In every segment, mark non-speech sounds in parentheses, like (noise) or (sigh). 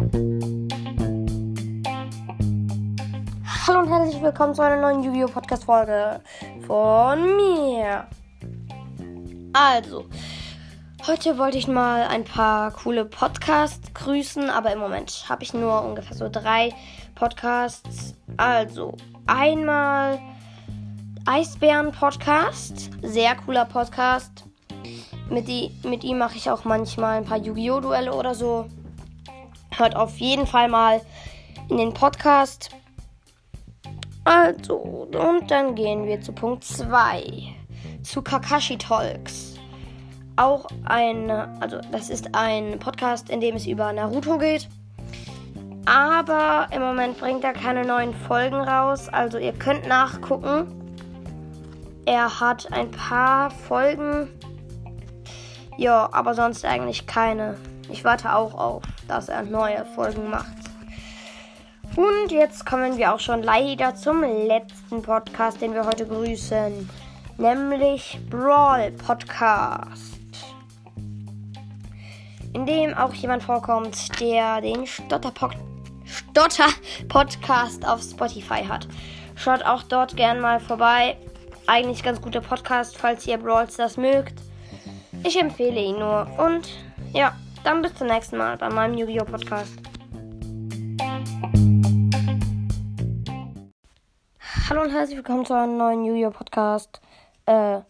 Hallo und herzlich willkommen zu einer neuen Yu-Gi-Oh! Podcast-Folge von mir. Also, heute wollte ich mal ein paar coole Podcasts grüßen, aber im Moment habe ich nur ungefähr so drei Podcasts. Also, einmal Eisbären-Podcast, sehr cooler Podcast. Mit, die, mit ihm mache ich auch manchmal ein paar Yu-Gi-Oh! Duelle oder so. Hört auf jeden Fall mal in den Podcast. Also, und dann gehen wir zu Punkt 2. Zu Kakashi Talks. Auch ein, also das ist ein Podcast, in dem es über Naruto geht. Aber im Moment bringt er keine neuen Folgen raus. Also ihr könnt nachgucken. Er hat ein paar Folgen. Ja, aber sonst eigentlich keine. Ich warte auch auf, dass er neue Folgen macht. Und jetzt kommen wir auch schon leider zum letzten Podcast, den wir heute grüßen. Nämlich Brawl Podcast. In dem auch jemand vorkommt, der den Stotter, Stotter auf Spotify hat. Schaut auch dort gern mal vorbei. Eigentlich ganz guter Podcast, falls ihr Brawls das mögt. Ich empfehle ihn nur. Und ja, dann bis zum nächsten Mal bei meinem Yu-Gi-Oh! Podcast. Hallo und herzlich willkommen zu einem neuen Yu-Gi-Oh! Podcast. Äh,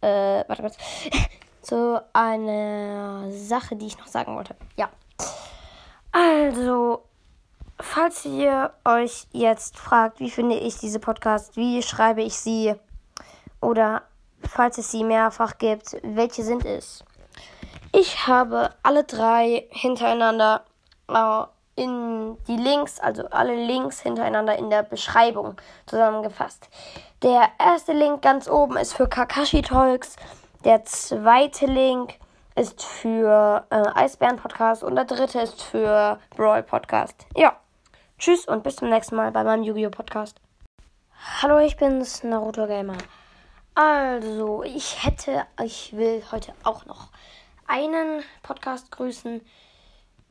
äh, warte kurz. (laughs) zu einer Sache, die ich noch sagen wollte. Ja. Also, falls ihr euch jetzt fragt, wie finde ich diese Podcast, wie schreibe ich sie oder falls es sie mehrfach gibt, welche sind es? Ich habe alle drei hintereinander äh, in die Links, also alle Links hintereinander in der Beschreibung zusammengefasst. Der erste Link ganz oben ist für Kakashi Talks, der zweite Link ist für äh, Eisbären Podcast und der dritte ist für Brawl Podcast. Ja, tschüss und bis zum nächsten Mal bei meinem Yu-Gi-Oh! Podcast. Hallo, ich bin's, Naruto Gamer. Also, ich hätte, ich will heute auch noch einen Podcast grüßen,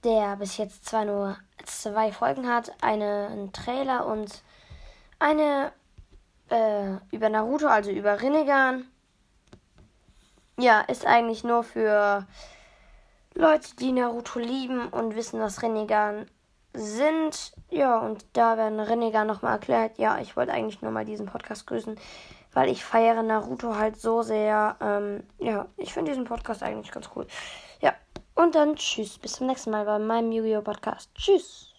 der bis jetzt zwar nur zwei Folgen hat, eine, einen Trailer und eine äh, über Naruto, also über Rinnegan. Ja, ist eigentlich nur für Leute, die Naruto lieben und wissen, was Rinnegan sind. Ja, und da werden Rinnegan nochmal erklärt. Ja, ich wollte eigentlich nur mal diesen Podcast grüßen weil ich feiere Naruto halt so sehr. Ähm, ja, ich finde diesen Podcast eigentlich ganz cool. Ja, und dann tschüss. Bis zum nächsten Mal bei meinem Yu-Gi-Oh! Podcast. Tschüss.